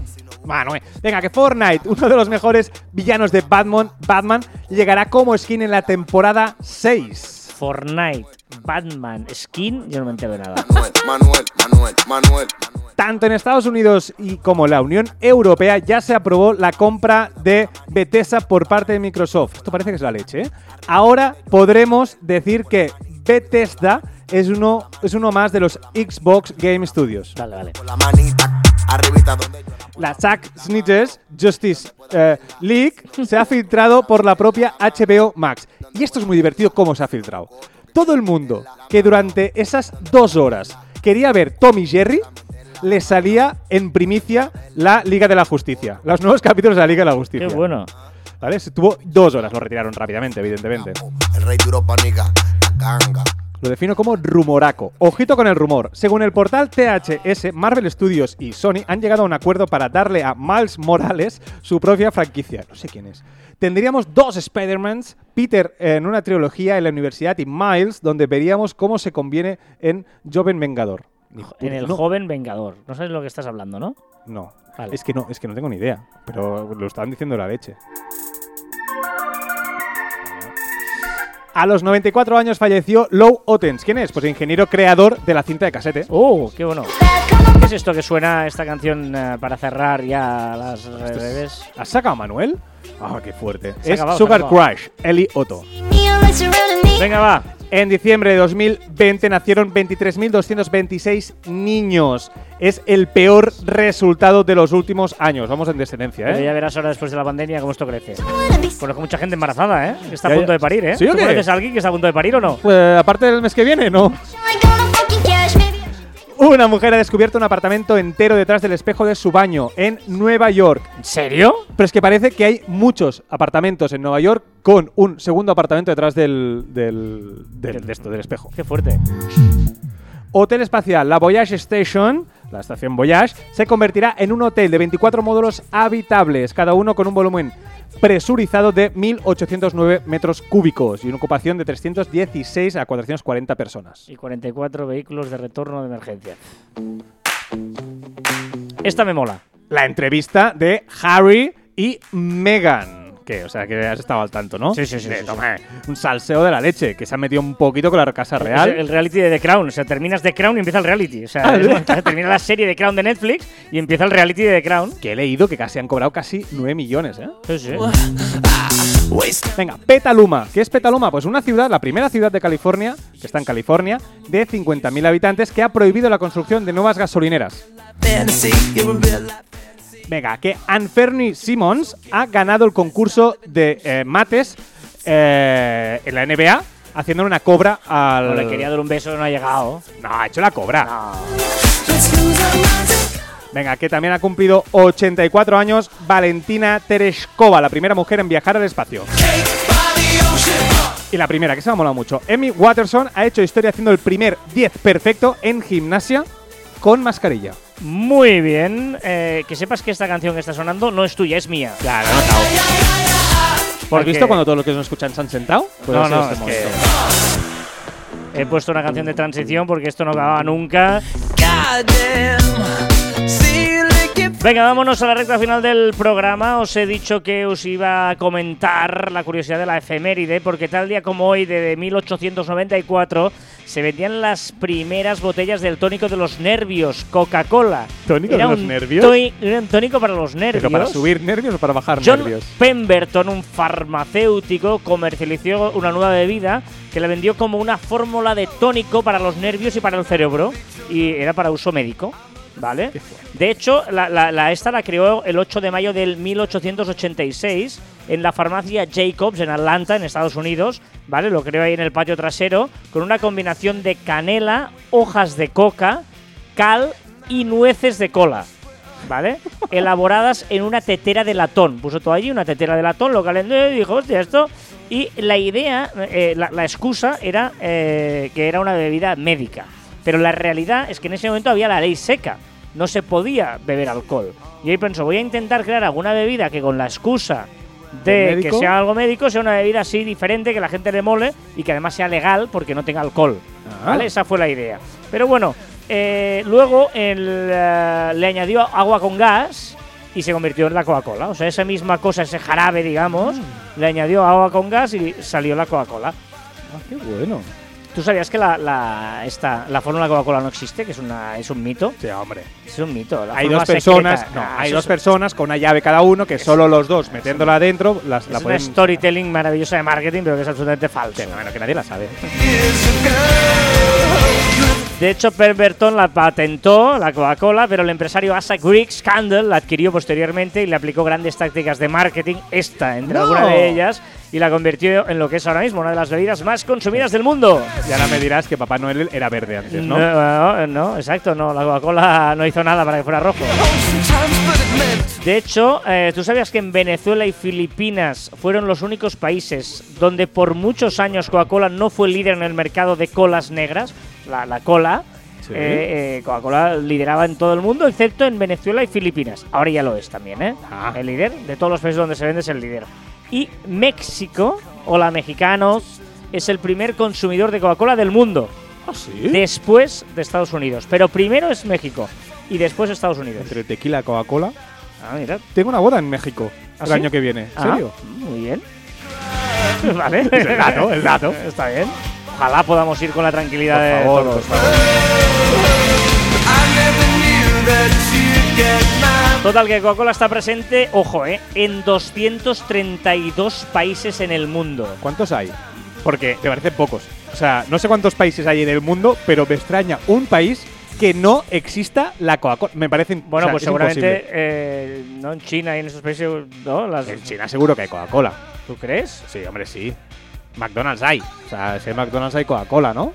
Eh. Venga, que Fortnite, uno de los mejores villanos de Batman, Batman, llegará como skin en la temporada 6. Fortnite, Batman, Skin, yo no me entero de nada. Manuel, Manuel, Manuel, Manuel. Manuel. Tanto en Estados Unidos y como la Unión Europea ya se aprobó la compra de Bethesda por parte de Microsoft. Esto parece que es la leche, ¿eh? Ahora podremos decir que Bethesda es uno, es uno más de los Xbox Game Studios. Vale, vale. La Zack Snyder's Justice eh, League se ha filtrado por la propia HBO Max. Y esto es muy divertido cómo se ha filtrado. Todo el mundo que durante esas dos horas quería ver Tom y Jerry, le salía en primicia la Liga de la Justicia. Los nuevos capítulos de la Liga de la Qué Justicia. bueno. ¿Vale? Se tuvo dos horas, lo retiraron rápidamente, evidentemente. El rey duro paniga, la ganga. Lo defino como rumoraco. Ojito con el rumor. Según el portal THS, Marvel Studios y Sony han llegado a un acuerdo para darle a Miles Morales su propia franquicia. No sé quién es. Tendríamos dos Spider-Mans, Peter en una trilogía en la universidad y Miles, donde veríamos cómo se conviene en Joven Vengador. En el no, joven Vengador. No sabes lo que estás hablando, ¿no? No. Vale. Es que no, es que no tengo ni idea. Pero lo estaban diciendo la leche. A los 94 años falleció Lou Ottens. ¿Quién es? Pues el ingeniero creador de la cinta de casete. ¡Oh, qué bueno! ¿Qué es esto que suena esta canción eh, para cerrar ya las redes? ¿Has sacado a Manuel? Ah, qué fuerte. Se es acabado, Sugar. Crush, Eli Otto. Venga, va. En diciembre de 2020 nacieron 23.226 niños. Es el peor resultado de los últimos años. Vamos en descendencia, Pero ¿eh? ya verás ahora después de la pandemia cómo esto crece. Conozco mucha gente embarazada, ¿eh? Que está a punto de parir, ¿eh? ¿Sí o ¿Tú qué? conoces a alguien que está a punto de parir o no? Pues, aparte del mes que viene, ¿no? Una mujer ha descubierto un apartamento entero detrás del espejo de su baño en Nueva York. ¿En serio? Pero es que parece que hay muchos apartamentos en Nueva York con un segundo apartamento detrás del, del, del- de esto, del espejo. Qué fuerte. Hotel espacial, la Voyage Station, la estación Voyage, se convertirá en un hotel de 24 módulos habitables, cada uno con un volumen presurizado de 1.809 metros cúbicos y una ocupación de 316 a 440 personas. Y 44 vehículos de retorno de emergencia. Esta me mola. La entrevista de Harry y Meghan. Que, o sea, que has estado al tanto, ¿no? Sí, sí, sí, De, sí, toma, Un salseo de la leche, que se ha metido un poquito con la Casa Real. El reality de The Crown. O sea, terminas The Crown y empieza el reality. O sea, Ah, termina la serie The Crown de Netflix y empieza el reality de The Crown. Que he leído que casi han cobrado casi 9 millones, ¿eh? Sí, sí. Venga, Petaluma. ¿Qué es Petaluma? Pues una ciudad, la primera ciudad de California, que está en California, de 50.000 habitantes, que ha prohibido la construcción de nuevas gasolineras. Venga, que Anferni Simmons ha ganado el concurso de eh, mates eh, en la NBA, haciendo una cobra al. No le quería dar un beso, no ha llegado. No, ha hecho la cobra. No. Venga, que también ha cumplido 84 años Valentina Tereshkova, la primera mujer en viajar al espacio. Y la primera, que se me ha molado mucho. Emmy Watterson ha hecho historia haciendo el primer 10 perfecto en gimnasia con mascarilla. Muy bien. Eh, que sepas que esta canción que está sonando no es tuya, es mía. Claro, he notado. ¿Has Porque- visto cuando todos los que nos escuchan se han sentado? Pues No, ha sido no, este es que- momento. He puesto una canción de transición porque esto no acababa nunca. Venga, vámonos a la recta final del programa. Os he dicho que os iba a comentar la curiosidad de la efeméride, porque tal día como hoy, de 1894, se vendían las primeras botellas del tónico de los nervios, Coca-Cola. ¿Tónico de Era los un nervios? toi- era un tónico para los nervios. ¿Pero para subir nervios o para bajar John nervios? Pemberton, un farmacéutico, comercializó una nueva bebida que la vendió como una fórmula de tónico para los nervios y para el cerebro. Y era para uso médico. ¿Vale? De hecho, la, la- la- esta la creó el 8 de mayo del 1886 en la farmacia Jacobs en Atlanta, en Estados Unidos. ¿Vale? Lo creó ahí en el patio trasero con una combinación de canela, hojas de coca, cal y nueces de cola. ¿vale? Elaboradas en una tetera de latón. Puso todo allí, una tetera de latón, lo calentó y dijo, hostia, esto. Y la idea, eh, la, la excusa era eh, que era una bebida médica. Pero la realidad es que en ese momento había la ley seca. No se podía beber alcohol. Y ahí pensó, voy a intentar crear alguna bebida que con la excusa ¿De que sea algo médico sea una bebida así diferente, que la gente le mole y que además sea legal porque no tenga alcohol. Ah. ¿Vale? Esa fue la idea. Pero bueno, eh, luego el, eh, le añadió agua con gas y se convirtió en la Coca-Cola. O sea, esa misma cosa, ese jarabe, digamos, le añadió agua con gas y salió la Coca-Cola. Ah, qué bueno. ¿Tú sabías que la, la, esta, la fórmula Coca-Cola no existe? Que es, una, es un mito. Sí, hombre. Es un mito. la hay dos personas, no, Nah, hay dos es- personas con una llave cada uno que solo los dos metiéndola adentro las, Es la una pueden storytelling maravillosa de marketing, pero que es absolutamente falso. bueno, que nadie la sabe. De hecho, Pemberton la patentó, la Coca-Cola, pero el empresario Asa Griggs Candle la adquirió posteriormente y le aplicó grandes tácticas de marketing, esta entre ¡No! algunas de ellas, y la convirtió en lo que es ahora mismo una de las bebidas más consumidas del mundo. Y ahora me dirás que Papá Noel era verde antes, ¿no? No, no, exacto, no, la Coca-Cola no hizo nada para que fuera rojo. De hecho, eh, ¿tú sabías que en Venezuela y Filipinas fueron los únicos países donde por muchos años Coca-Cola no fue líder en el mercado de colas negras? La, la cola. Sí. eh, eh, Coca-Cola lideraba en todo el mundo, excepto en Venezuela y Filipinas. Ahora ya lo es también, ¿eh? Ah. El líder de todos los países donde se vende es el líder. Y México, hola mexicanos, es el primer consumidor de Coca-Cola del mundo ¿Ah, sí? después de Estados Unidos. Pero primero es México y después Estados Unidos. Entre tequila y Coca-Cola. Ah, mira. Tengo una boda en México ¿Ah, el sí? año que viene. ¿En Ah, serio? Muy bien. vale. Es el dato, el dato. Está bien. Ojalá podamos ir con la tranquilidad de Por favor, todos. por favor. Total, que Coca-Cola está presente, ojo, eh, en 232 países en el mundo. ¿Cuántos hay? Porque me parecen pocos. O sea, no sé cuántos países hay en el mundo, pero me extraña un país que no exista la Coca-Cola. Me parece Bueno, o sea, pues es seguramente eh, no en China y en esos países, ¿no? Las, En China seguro que hay Coca-Cola. ¿Tú crees? Sí, hombre, sí. McDonald's hay. O sea, si hay McDonald's hay Coca-Cola, ¿no?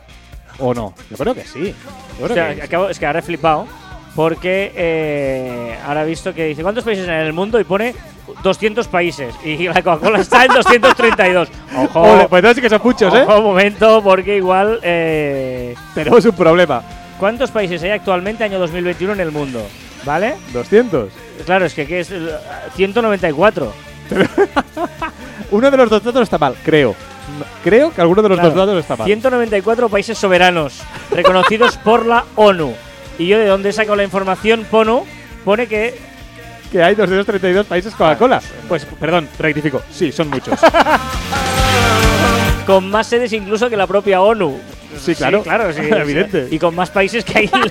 ¿O no? Yo creo que sí. Yo O sea, que sí. acabo- es que ahora he flipado porque eh, ahora he visto que dice ¿cuántos países en el mundo? y pone 200 países y la Coca-Cola está en 232. Ojo, Ole, pues entonces sí que son muchos, ¿eh? ojo, un momento porque igual eh, Tenemos un problema. ¿cuántos países hay actualmente año 2021 en el mundo? ¿Vale? 200. Claro, es que aquí es eh, 194. Uno de los dos datos está mal, creo. Creo que alguno de los Claro, dos datos está mal. 194 países soberanos reconocidos por la ONU. ¿Y yo de dónde he sacado la información, Pono? pone que Que hay 232 países Coca-Cola. Pues, perdón, rectifico. Sí, son muchos. con más sedes incluso que la propia ONU. Sí, claro. claro, sí. Evidente. Y con más países que hay.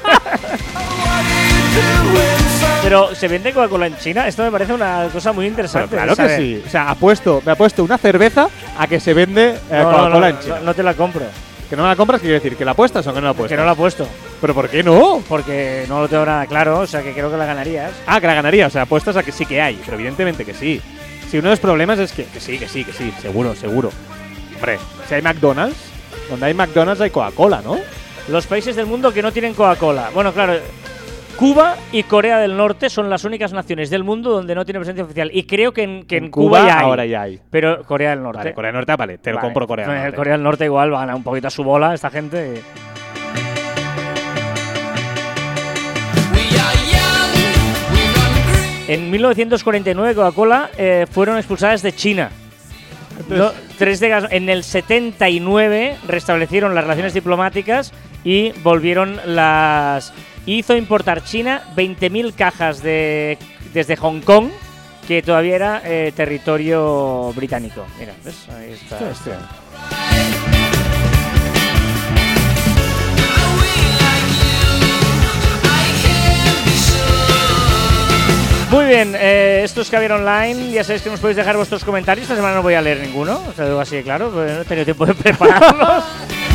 Pero se vende Coca-Cola en China. Esto me parece una cosa muy Pero interesante. claro que sí. O sea, apuesto, me ha puesto una cerveza a que se vende eh, No, Coca-Cola no, en China. no, te la compro. Que no me la compras, ¿qué quiere decir? ¿Que la apuestas o que no la apuestas? Que no la he puesto. ¿Pero por qué no? Porque no lo tengo nada claro. O sea, que creo que la ganarías. Ah, que la ganaría. O sea, apuestas a que sí que hay. Pero evidentemente que sí. Si uno de los problemas es que, que sí, que sí, que sí. Seguro, seguro. Hombre, si hay McDonald's, donde hay McDonald's hay Coca-Cola, ¿no? Los países del mundo que no tienen Coca-Cola. Bueno, claro. Cuba y Corea del Norte son las únicas naciones del mundo donde no tiene presencia oficial. Y creo que en, que en, Cuba, ya hay. ahora ya hay. Pero Corea del Norte. Vale, Corea del Norte, vale, te lo Vale. compro Corea del Norte. Corea del Norte igual va a un poquito a su bola esta gente. En 1949 Coca-Cola eh, fueron expulsadas de China. No, tres décadas- en el 79 restablecieron las relaciones diplomáticas y volvieron las hizo importar China 20.000 cajas de desde Hong Kong que todavía era eh, territorio británico. Mira, ¿ves? Ahí está. Bien, eh, esto es Online. Ya sabéis que nos podéis dejar vuestros comentarios. Esta semana no voy a leer ninguno, os lo digo así de claro, porque no he tenido tiempo de prepararlos.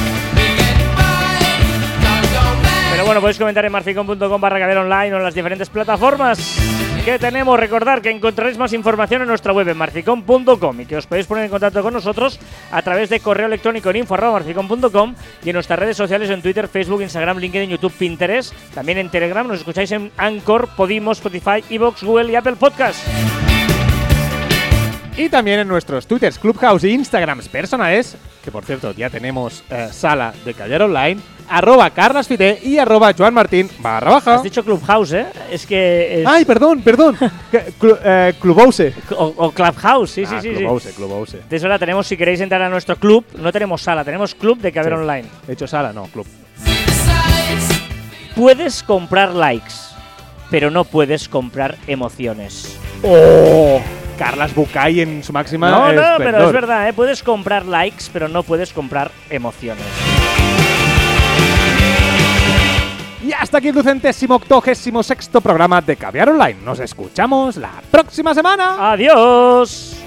bueno, podéis comentar en marficon.com barra Caviar Online o en las diferentes plataformas que tenemos. Recordar que encontraréis más información en nuestra web en marficon.com y que os podéis poner en contacto con nosotros a través de correo electrónico en info.marficon.com y en nuestras redes sociales en Twitter, Facebook, Instagram, LinkedIn, YouTube, Pinterest. También en Telegram nos escucháis en Anchor, Podimo, Spotify, Evox, Google y Apple Podcast. Y también en nuestros Twitters, Clubhouse e Instagrams personales, que por cierto ya tenemos eh, sala de Caller Online, arroba carlasfite y arroba joanmartin barra baja. Has dicho Clubhouse, ¿eh? Es que... es- Ay, perdón, perdón. Clu- eh, Clubhouse. o, o Clubhouse, sí, sí, Ah, sí. sí. Clubhouse, Clubhouse. De eso la tenemos, si queréis entrar a nuestro club, no tenemos sala, tenemos club de Caber Sí. Online. He hecho sala, no, club. Puedes comprar likes, pero no puedes comprar emociones. ¡Oh! Carlas Bucay en su máxima no, no, pero es verdad, ¿eh? puedes comprar likes, pero no puedes comprar emociones. Y hasta aquí el ducentésimo octogésimo sexto programa de Caviar Online. Nos escuchamos la próxima semana. ¡Adiós!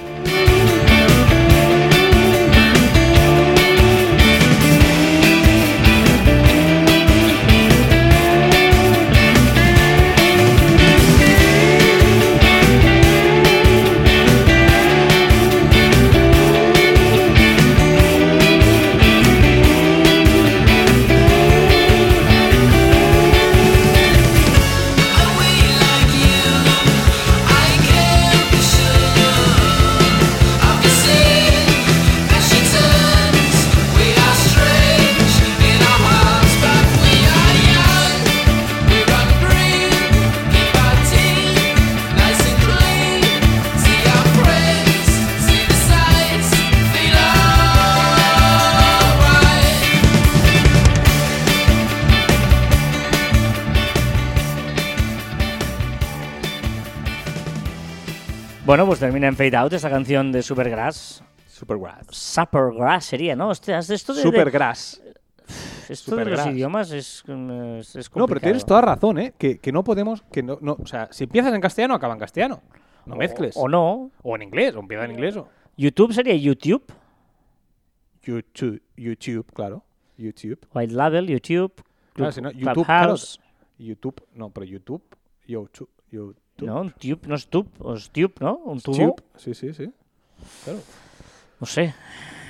Termina en Fade Out esta canción de Supergrass. Supergrass. Supergrass sería, ¿no? Esto de, de- Supergrass. esto de los idiomas es, es, No, pero tienes toda razón, ¿eh? Que, que no podemos. Que no, no, o sea, si empiezas en castellano, acaba en castellano. No mezcles. O no. O en inglés, o empieza en inglés. O YouTube sería YouTube. YouTube, YouTube, claro. YouTube. White Label, YouTube. Claro, si no, YouTube, claro. YouTube, no, pero YouTube. YouTube. YouTube. No, un tube, no es tube, o es tube, ¿no? Un tubo. Tube. Sí, sí, sí. Claro. No sé.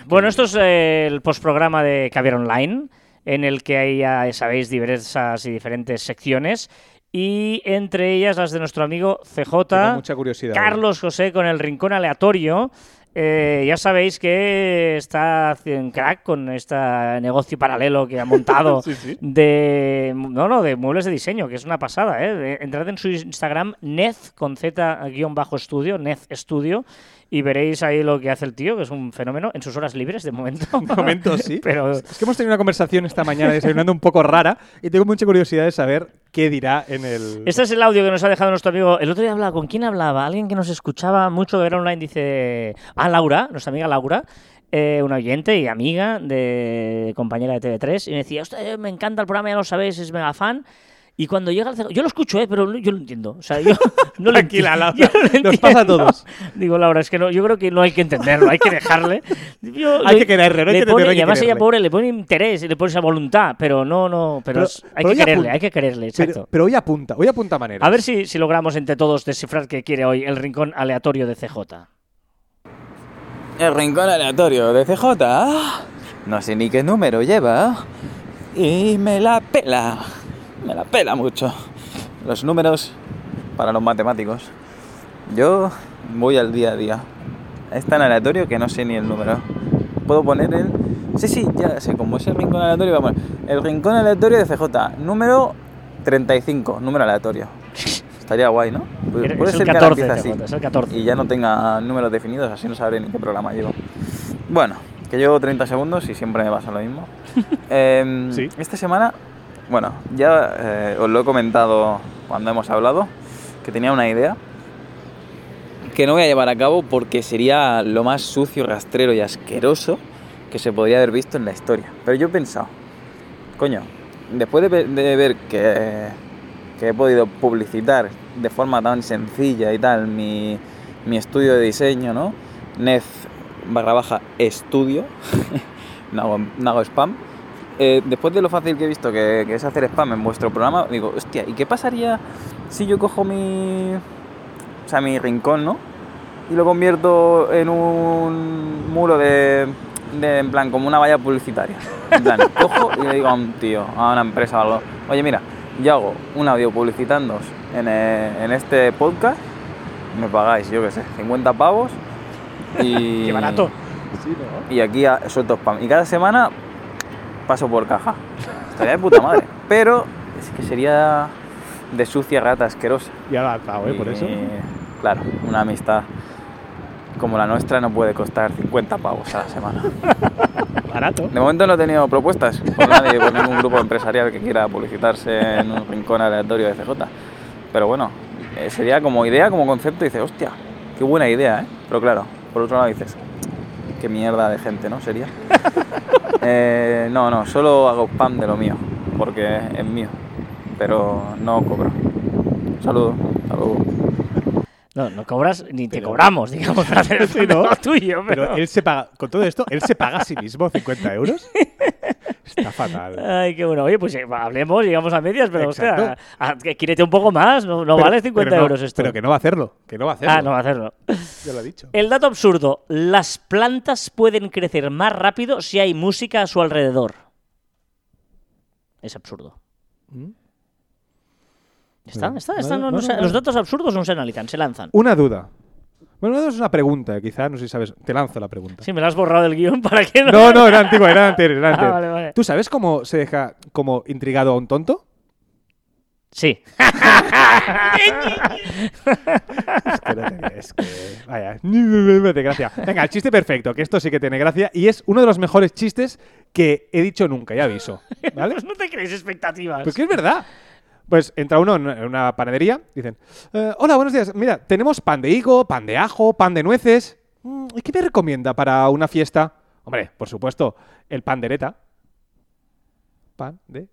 Bueno, esto es eh, el postprograma de Caviar Online, en el que hay, ya sabéis, diversas y diferentes secciones, y entre ellas las de nuestro amigo CJ. Mucha curiosidad. Carlos José con el rincón aleatorio, Eh, ya sabéis que está en crack con este negocio paralelo que ha montado Sí, sí. de no no de muebles de diseño que es una pasada ¿eh? De- entrad en su Instagram Nez con z guion bajo estudio Nez Studio y veréis ahí lo que hace el tío que es un fenómeno en sus horas libres de momento De momento sí. pero Es que hemos tenido una conversación esta mañana desayunando un poco rara y tengo mucha curiosidad de saber qué dirá en el. Este es el audio que nos ha dejado nuestro amigo. El otro día hablaba, ¿con quién hablaba? Alguien que nos escuchaba mucho de ver online dice. Ah, Laura, nuestra amiga Laura, eh, una oyente y amiga de compañera de TV3, y me decía, "Hostia, me encanta el programa, ya lo sabéis, es mega fan. Y cuando llega el CJ yo lo escucho, eh, pero yo lo entiendo. O sea, yo no lo Tranquila, Laura, yo no lo nos pasa a todos. Digo, Laura, es que no, yo creo que no hay que entenderlo, hay que dejarle. Yo- Hay que quererle, no hay que pone- hay Y además ella, quererle. pobre, le pone interés, le pone esa voluntad, pero no, no, pero, Pero- es- hay pero que quererle, apunta. hay que quererle, exacto. Pero, pero hoy apunta, hoy apunta maneras. A ver si, si logramos entre todos descifrar qué quiere hoy el rincón aleatorio de CJ. El rincón aleatorio de CJ. No sé ni qué número lleva. Y me la pela. Me la pela mucho. Los números para los matemáticos. Yo voy al día a día. Es tan aleatorio que no sé ni el número. Puedo poner el. Sí, sí, ya sé, como es el rincón aleatorio, vamos. El rincón aleatorio de CJ. Número 35, número aleatorio. Estaría guay, ¿no? Es Puede el ser que 14, ahora empiece CJ, es el 14. Y ya no tenga números definidos, así no sabré ni qué programa llevo. Bueno, que llevo 30 segundos y siempre me pasa lo mismo. Em, Sí. Esta semana, bueno, ya eh, os lo he comentado cuando hemos hablado, que tenía una idea que no voy a llevar a cabo porque sería lo más sucio, rastrero y asqueroso que se podría haber visto en la historia. Pero yo he pensado, coño, después de, ve- de ver que, he podido publicitar de forma tan sencilla y tal mi, estudio de diseño, ¿no? Nez barra baja estudio, no, no hago spam. Eh, después de lo fácil que he visto que, que es hacer spam en vuestro programa, digo, hostia, ¿y qué pasaría si yo cojo mi, o sea, mi rincón, ¿no? Y lo convierto en un muro de, de, en plan, como una valla publicitaria. En plan, cojo y le digo a un tío, a una empresa o algo, oye, mira, yo hago un audio publicitándoos en, eh, en este podcast, me pagáis, yo qué sé, 50 pavos y... Qué barato. Y aquí a- suelto spam. Y cada semana paso por caja. Estaría de puta madre. Pero es que sería de sucia rata asquerosa. Ha lanzado, ¿eh? Por Y, eso. Claro, una amistad como la nuestra no puede costar 50 pavos a la semana. Barato. De momento no he tenido propuestas por nadie, por ningún grupo empresarial que quiera publicitarse en un rincón aleatorio de CJ. Pero bueno, eh, sería como idea, como concepto, y dices, hostia, qué buena idea, ¿eh? Pero claro, por otro lado dices, qué mierda de gente, ¿no? Sería. Eh, no, no, solo hago spam de lo mío, porque es mío, pero no cobro. Saludos, saludos. No, no cobras ni te cobramos, digamos, para hacer Sí, ¿no? tuyo. Pero, Pero él se paga, con todo esto, él se paga a sí mismo 50 euros. Está fatal. Ay, qué bueno. Oye, pues eh, hablemos, llegamos a medias, pero hostia, Exacto. a- que quírete un poco más, no, no Pero- vale 50 pero no- euros esto. Pero que no va a hacerlo. Que no va a hacerlo. ah, no va a hacerlo. Ya lo he dicho. El dato absurdo, las plantas pueden crecer más rápido si hay música a su alrededor. Es absurdo. ¿Mm? Está, está, no, está, no- no, no no, se- no. Los datos absurdos no se analizan, se lanzan. Una duda. Bueno, no es una pregunta, quizá, no sé si sabes. Te lanzo la pregunta. Sí, me la has borrado del guion para que no. No, no, era antiguo, era anterior, era Ah, anterior. vale, vale. ¿Tú sabes cómo se deja como intrigado a un tonto? Sí. Es que no tenía- es que. Vaya, gracia. Venga, el chiste perfecto, que esto sí que tiene gracia y es uno de los mejores chistes que he dicho nunca, ya aviso. ¿Vale? Pues no te crees expectativas. Pues que es verdad. Pues entra uno en una panadería, dicen, "Eh, hola, buenos días, mira, tenemos pan de higo, pan de ajo, pan de nueces. Mm, ¿Y qué me recomienda para una fiesta? Hombre, por supuesto, el pan de. Pan de.